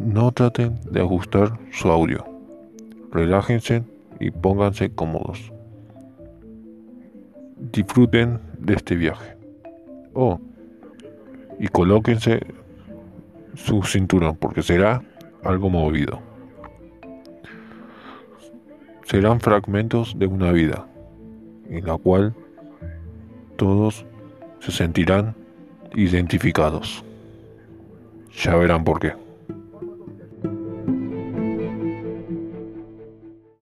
No traten de ajustar su audio. Relájense y pónganse cómodos. Disfruten de este viaje. Oh, y colóquense su cinturón porque será algo movido. Serán fragmentos de una vida en la cual todos se sentirán identificados. Ya verán por qué.